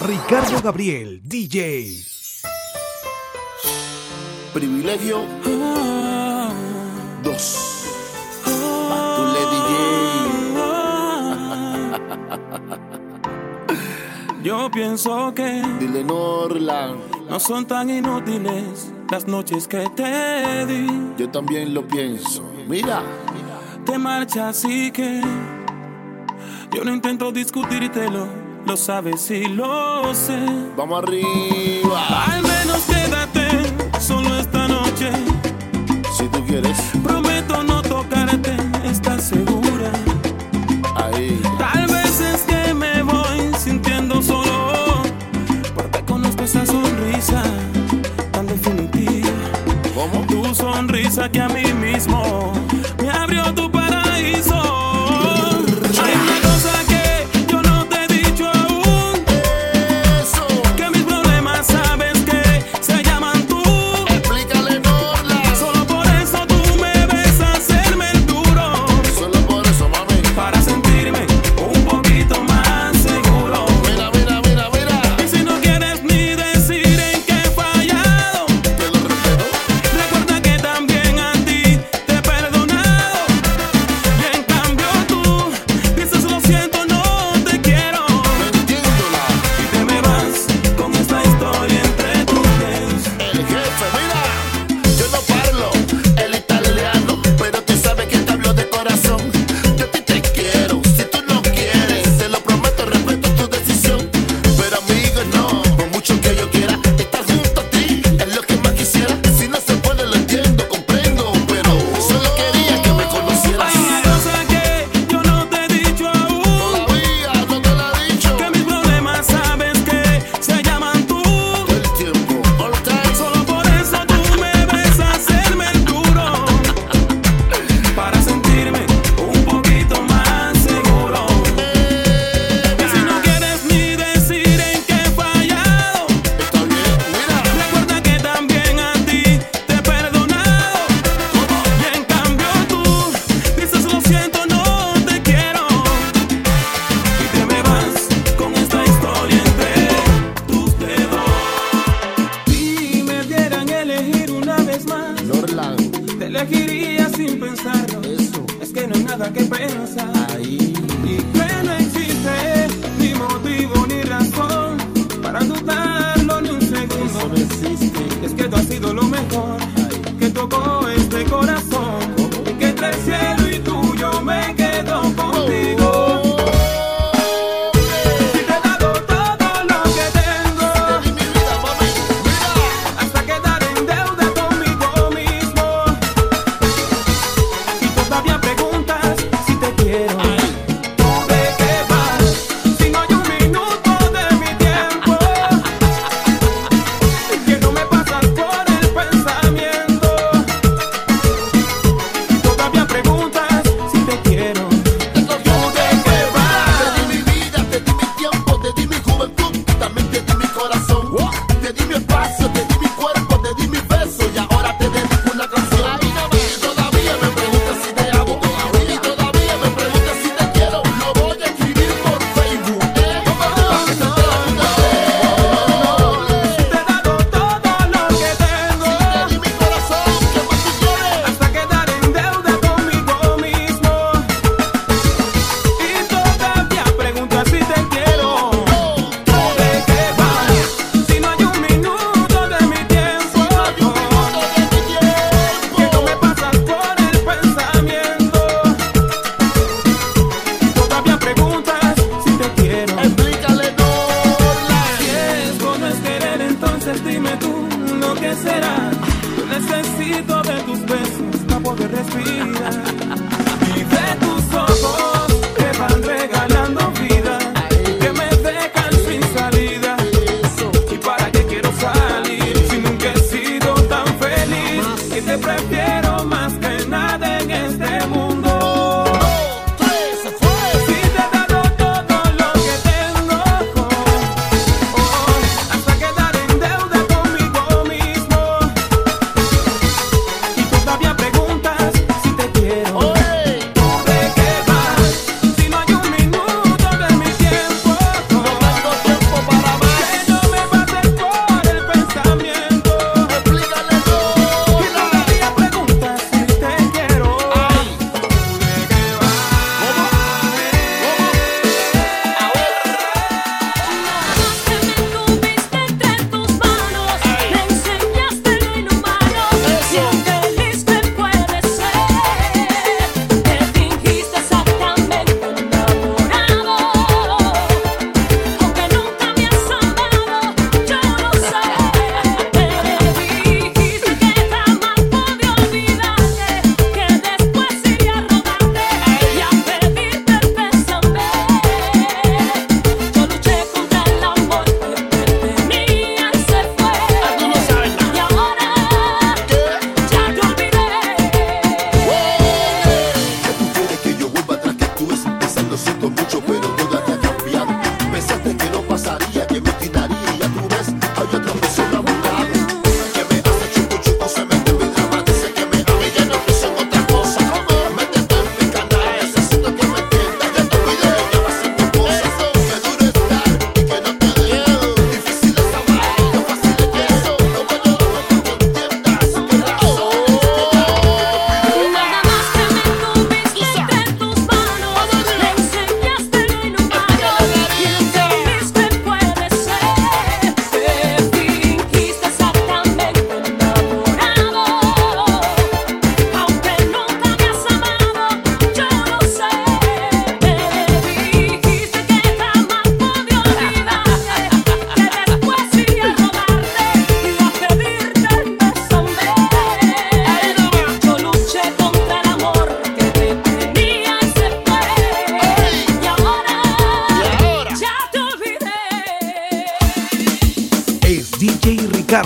Ricardo Gabriel, DJ. Privilegio. Dos. Batule DJ. Yo pienso que. Dile Norland. No son tan inútiles las noches que te di. Yo también lo pienso. Mira. Te marchas y que. Yo no intento discutírtelo lo sabes y lo sé. Vamos arriba. Al menos quédate solo esta noche. Si tú quieres. Prometo no tocarte, ¿estás segura? Ahí. Tal vez es que me voy sintiendo solo. Porque conozco esa sonrisa tan definitiva. ¿Cómo? Tu sonrisa que a mí mismo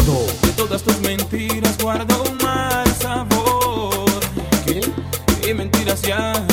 De todas tus mentiras guardo un mal sabor. ¿Qué? Y mentiras ya.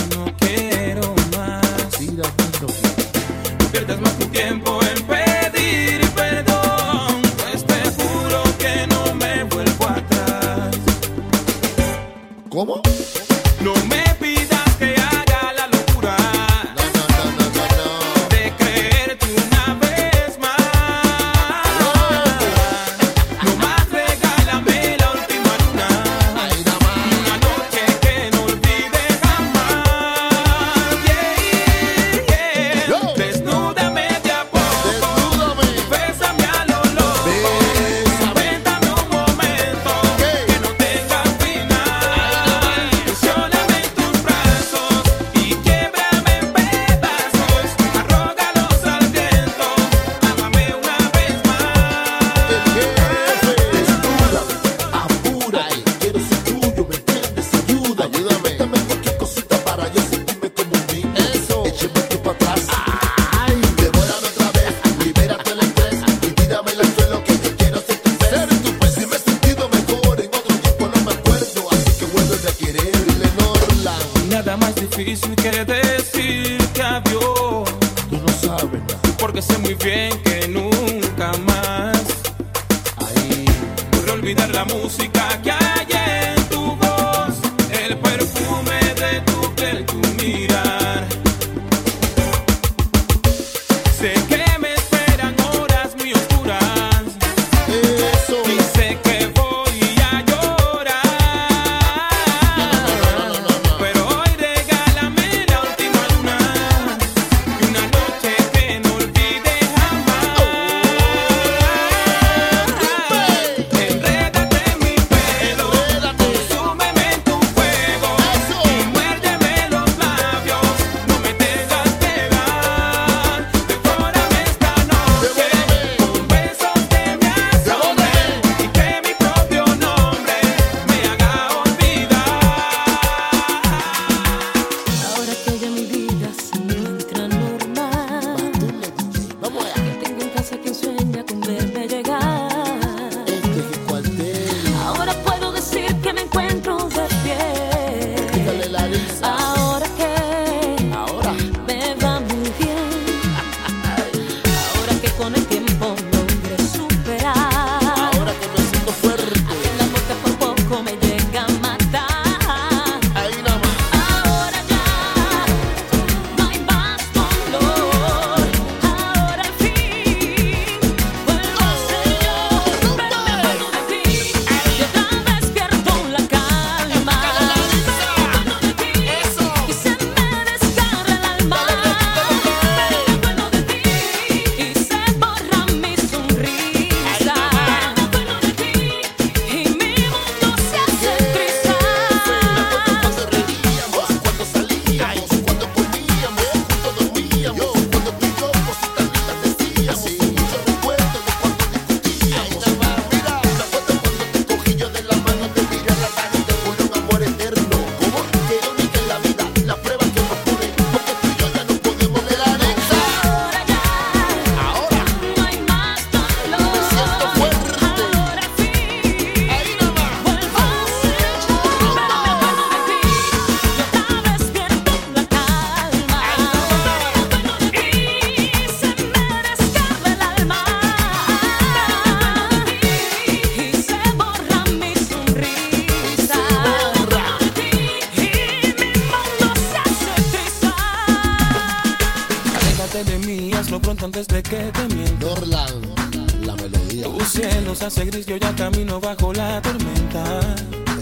desde que te miento. Dorland, la melodía. Tu cielo se hace gris, yo ya camino bajo la tormenta.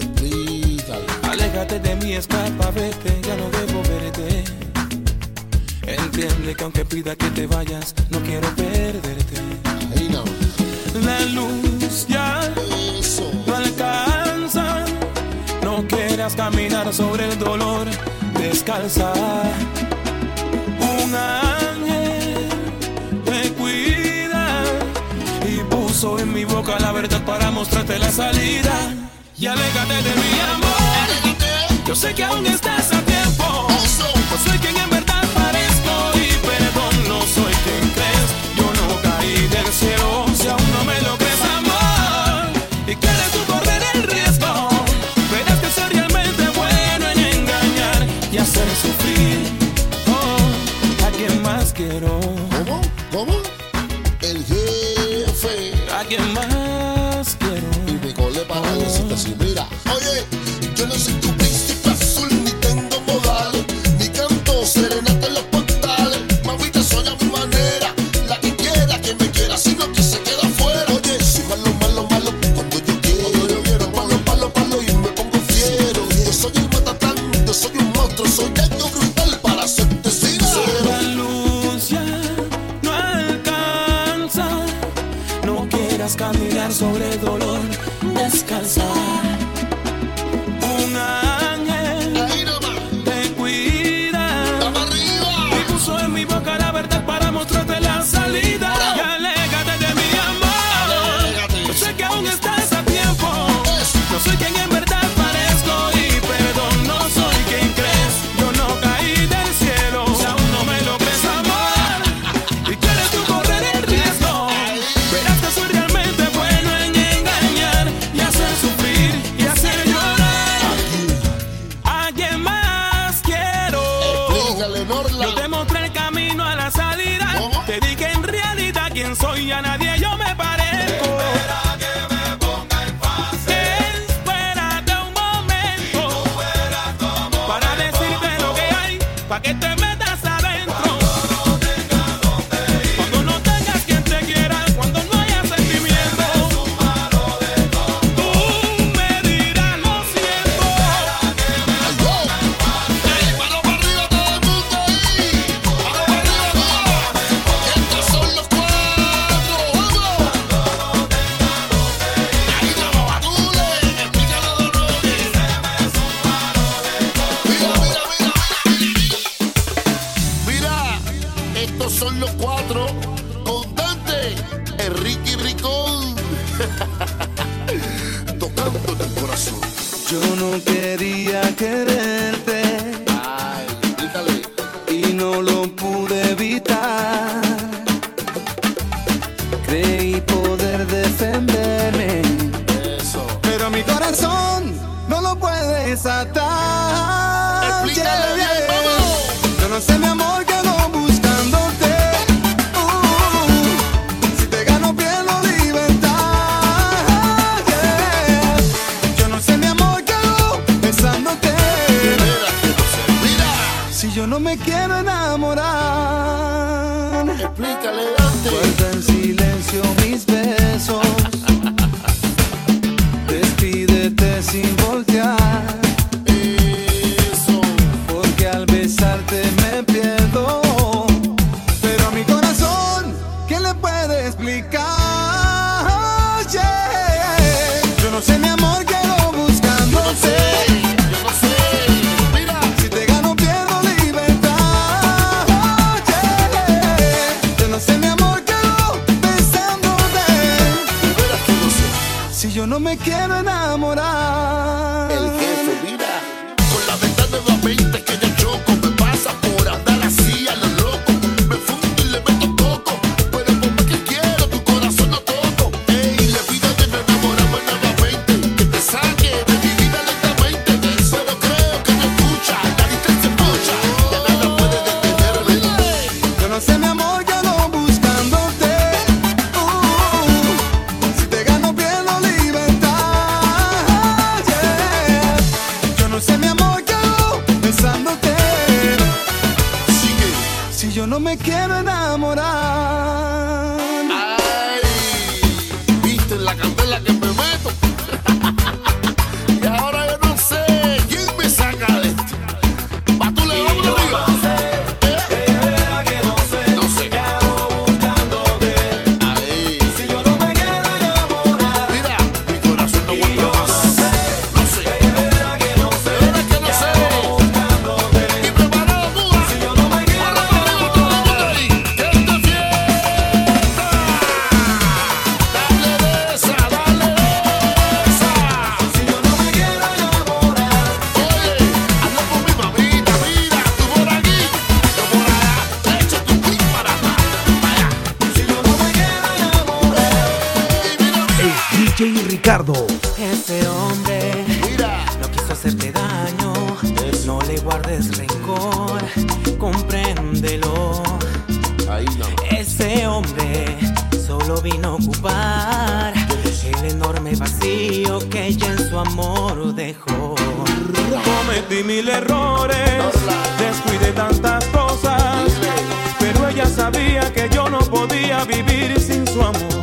Explícale. Aléjate de mí, escapa, vete, ya no debo verte. Entiende que aunque pida que te vayas, no quiero perderte. La luz ya no alcanza. No quieras caminar sobre el dolor, descalza. Una puso en mi boca la verdad para mostrarte la salida. Y aléjate de mi amor. Yo sé que aún estás a tiempo. Yo soy quien en me yo no me quiero enamorar rencor, compréndelo. Ese hombre solo vino a ocupar el enorme vacío que ella en su amor dejó. Cometí mil errores, descuidé tantas cosas, pero ella sabía que yo no podía vivir sin su amor.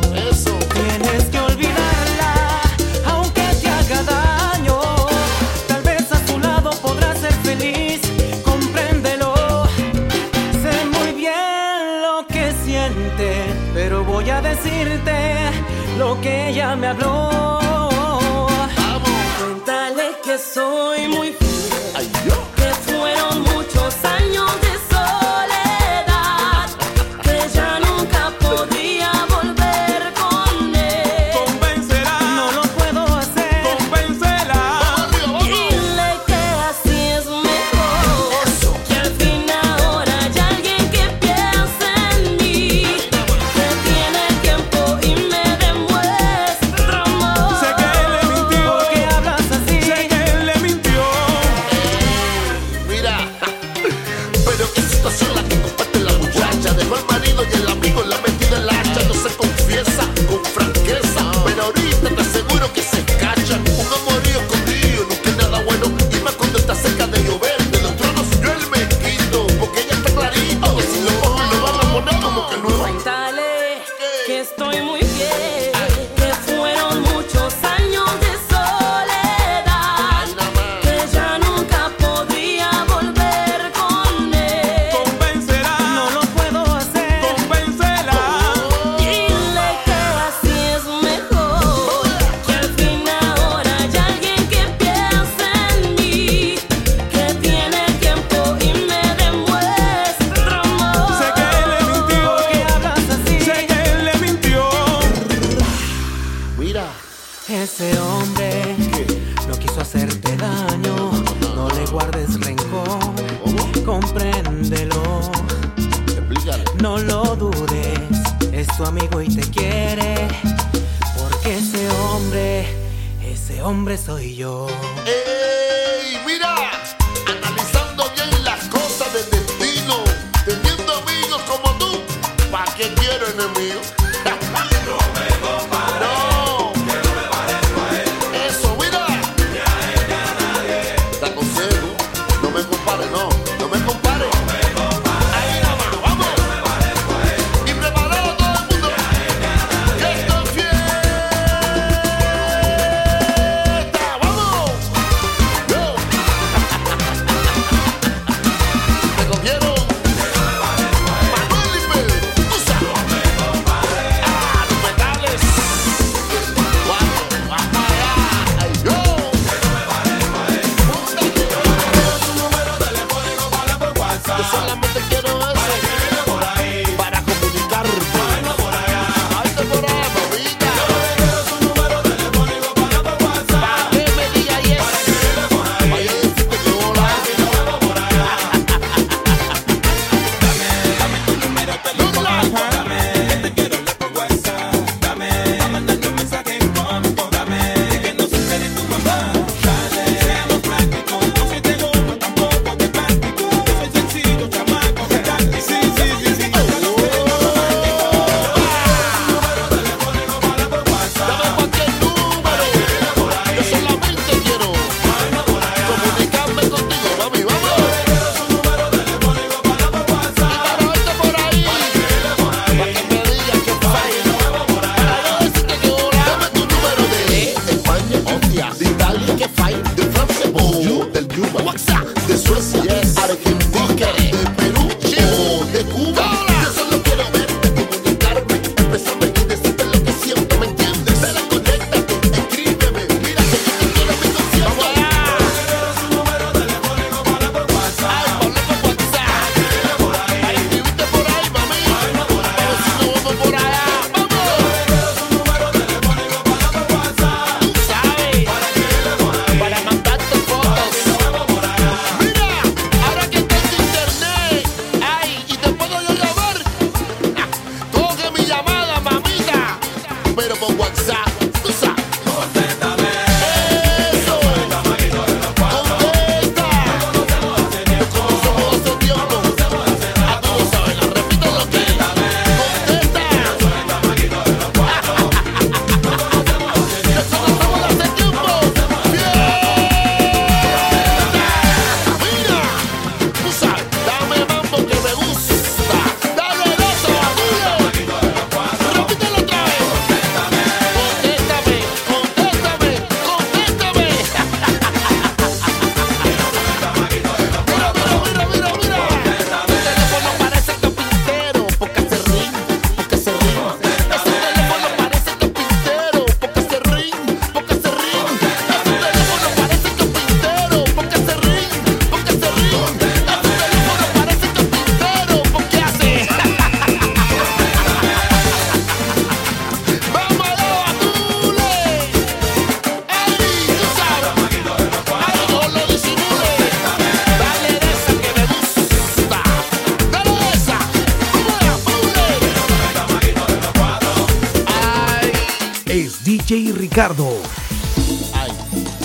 DJ Ricardo.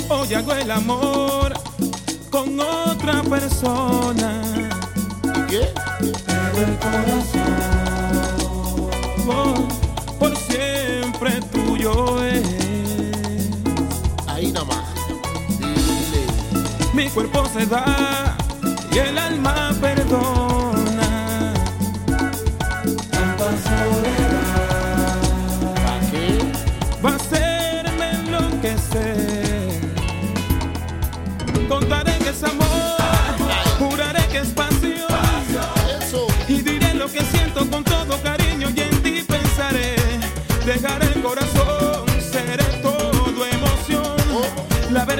Hoy hago el amor con otra persona. ¿Qué? Pero el corazón oh, por siempre tuyo es. Ahí nomás. Dile. Mi cuerpo se da y el alma perdona.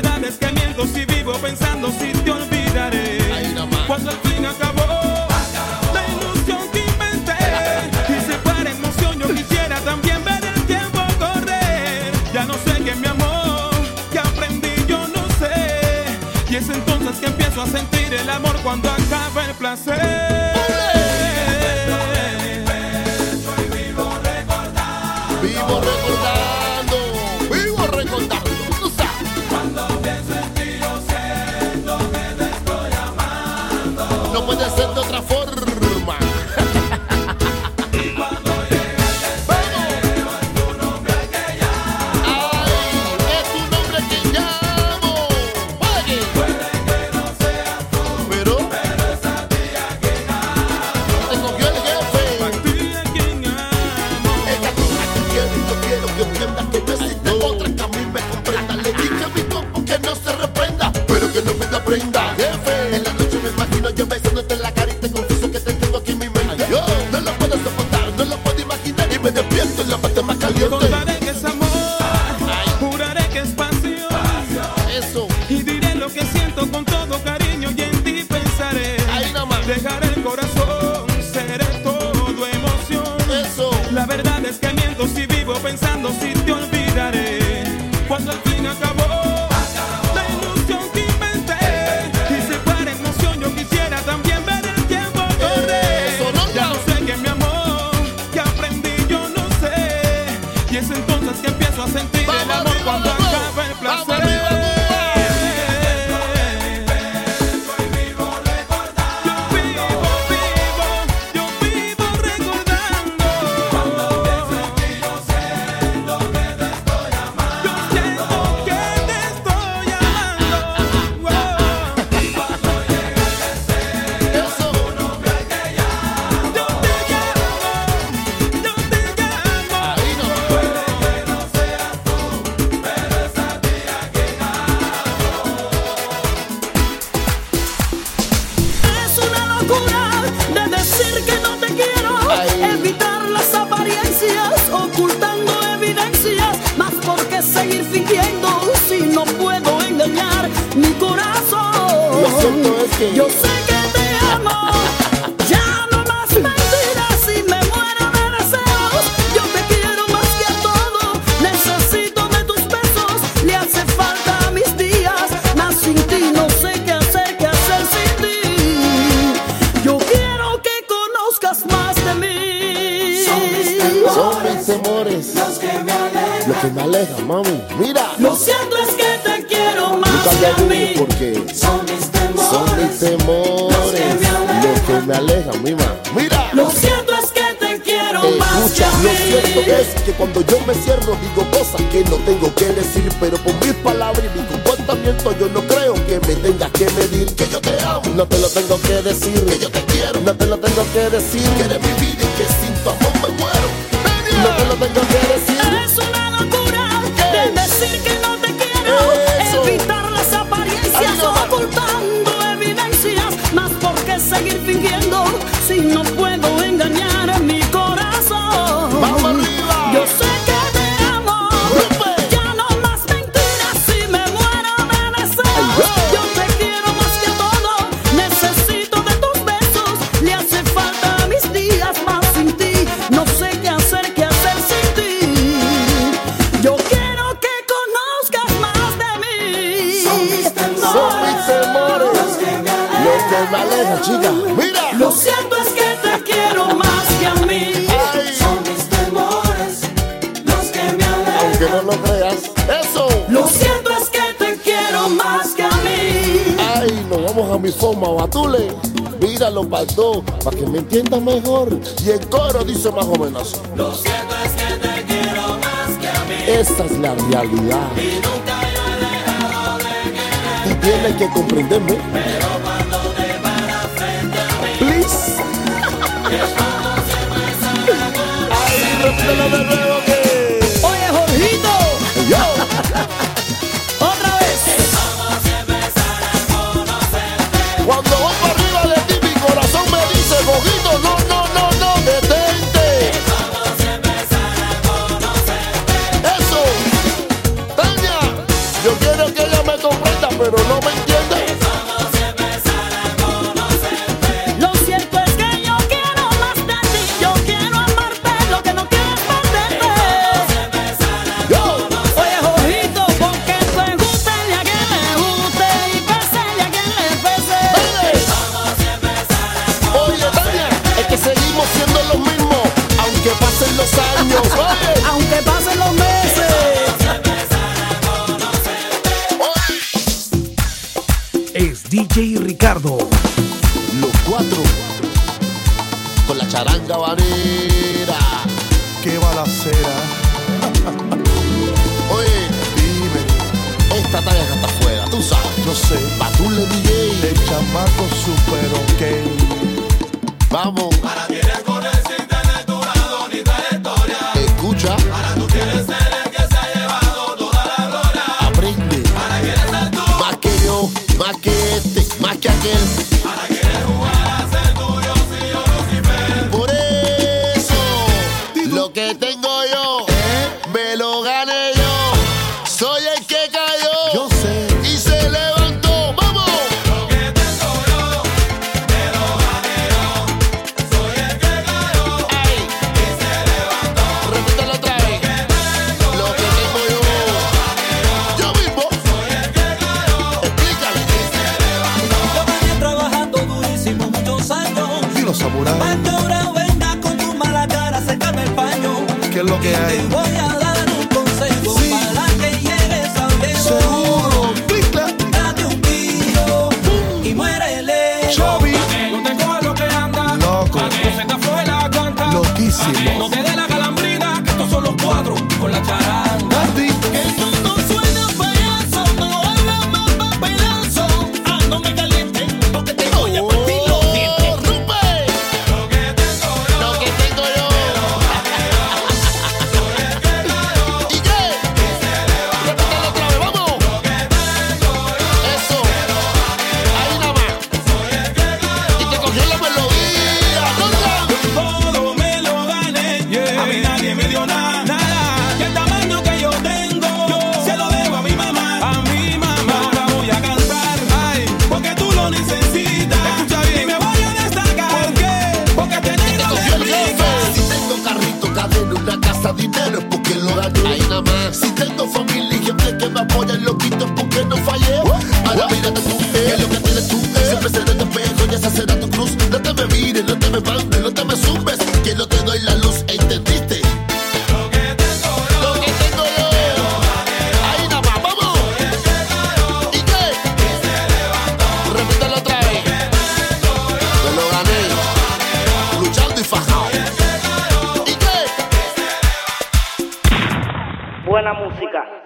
verdad es que miento si vivo pensando si te olvidaré. Cuando el fin acabó, la ilusión que inventé. Y se para emoción, yo quisiera también ver el tiempo correr. Ya no sé qué mi amor, que aprendí yo no sé. Y es entonces que empiezo a sentir el amor cuando acaba el placer. que cuando yo me cierro digo cosas que no tengo que decir, pero por mis palabras y mi comportamiento yo no creo que me tengas que medir. Que yo te amo, no te lo tengo que decir. Que yo te quiero, no te lo tengo que decir. Que eres mi vida y que sin tu amor me muero. No te lo tengo que decir. aunque no lo creas. ¡Eso! Lo siento es que te quiero más que a mí. Ay, nos vamos a mi soma, batule. Míralo para dos, para que me entiendas mejor. Y el coro dice más o menos. Lo siento es que te quiero más que a mí. Esa es la realidad. Y nunca yo he dejado de quererte. Y tienes que comprenderme. Pero cuando te paras frente a mí. Please. es siempre Ay, repítelo de nuevo.